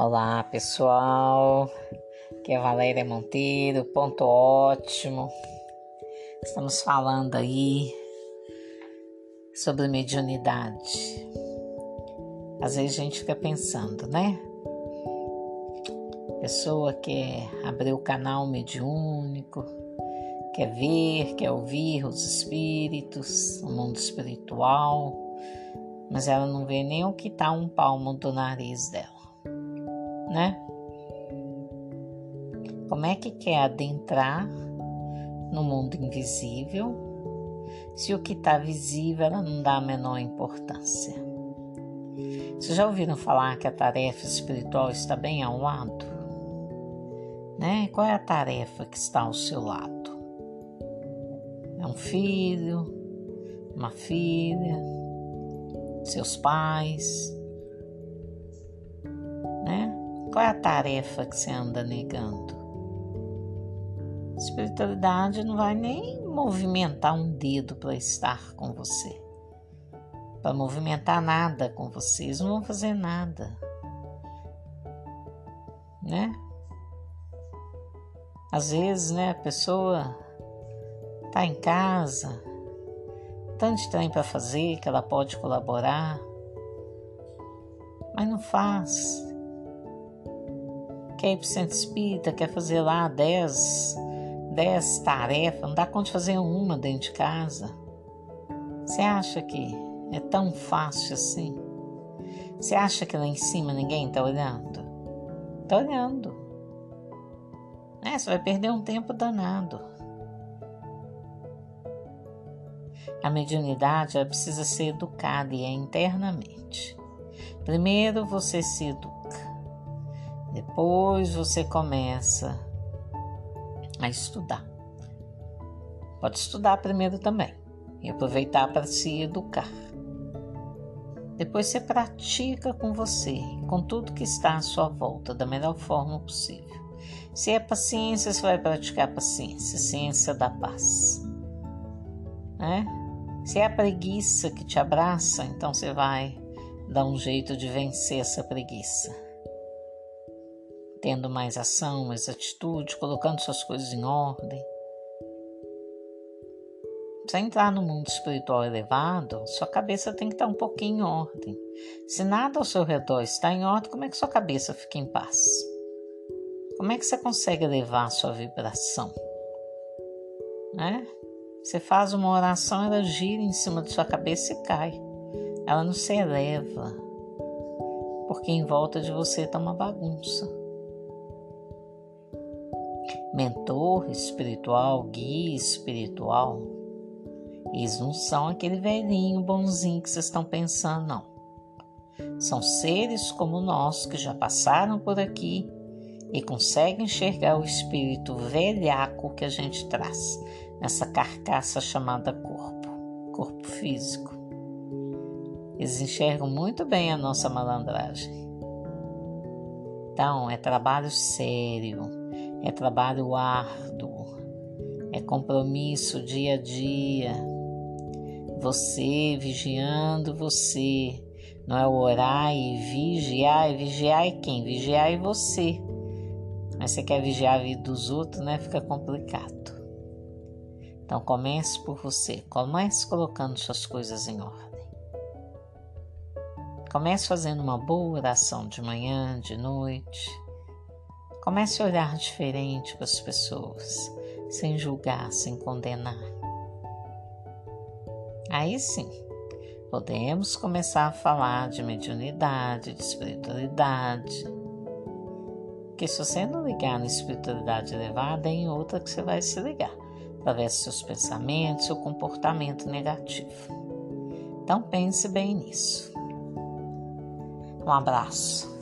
Olá pessoal, aqui é Valéria Monteiro, ponto ótimo. Estamos falando aí sobre mediunidade. Às vezes a gente fica pensando, né? Pessoa quer abrir o canal mediúnico, quer ver, quer ouvir os espíritos, o mundo espiritual, mas ela não vê nem o que está um palmo do nariz dela né? Como é que quer adentrar no mundo invisível se o que está visível ela não dá a menor importância? Vocês já ouviram falar que a tarefa espiritual está bem ao lado? Né? Qual é a tarefa que está ao seu lado? É um filho, uma filha, seus pais, qual é a tarefa que você anda negando? Espiritualidade não vai nem movimentar um dedo para estar com você, para movimentar nada com vocês, não vão fazer nada, né? Às vezes, né, a pessoa tá em casa, tanto trem para fazer que ela pode colaborar, mas não faz quer ir para o centro espírita, quer fazer lá 10, 10 tarefas, não dá conta de fazer uma dentro de casa. Você acha que é tão fácil assim? Você acha que lá em cima ninguém está olhando? Está olhando. É, você vai perder um tempo danado. A mediunidade ela precisa ser educada e é internamente. Primeiro você se educa depois você começa a estudar. Pode estudar primeiro também e aproveitar para se educar. Depois você pratica com você, com tudo que está à sua volta, da melhor forma possível. Se é paciência, você vai praticar paciência, ciência da paz. Né? Se é a preguiça que te abraça, então você vai dar um jeito de vencer essa preguiça tendo mais ação, mais atitude, colocando suas coisas em ordem. Para entrar no mundo espiritual elevado, sua cabeça tem que estar um pouquinho em ordem. Se nada ao seu redor está em ordem, como é que sua cabeça fica em paz? Como é que você consegue elevar a sua vibração? Né? Você faz uma oração, ela gira em cima de sua cabeça e cai. Ela não se eleva, porque em volta de você está uma bagunça mentor espiritual, guia espiritual, eles não são aquele velhinho bonzinho que vocês estão pensando, não. São seres como nós que já passaram por aqui e conseguem enxergar o espírito velhaco que a gente traz nessa carcaça chamada corpo, corpo físico. Eles enxergam muito bem a nossa malandragem. Então, é trabalho sério é trabalho árduo, é compromisso dia a dia. Você vigiando você, não é orar e vigiar, e vigiar e quem? Vigiar e você. Mas você quer vigiar a vida dos outros, né? Fica complicado. Então comece por você, comece colocando suas coisas em ordem. Comece fazendo uma boa oração de manhã, de noite. Comece a olhar diferente para as pessoas, sem julgar, sem condenar. Aí sim, podemos começar a falar de mediunidade, de espiritualidade. Porque se você não ligar na espiritualidade elevada, é em outra que você vai se ligar, através dos seus pensamentos, seu comportamento negativo. Então pense bem nisso. Um abraço.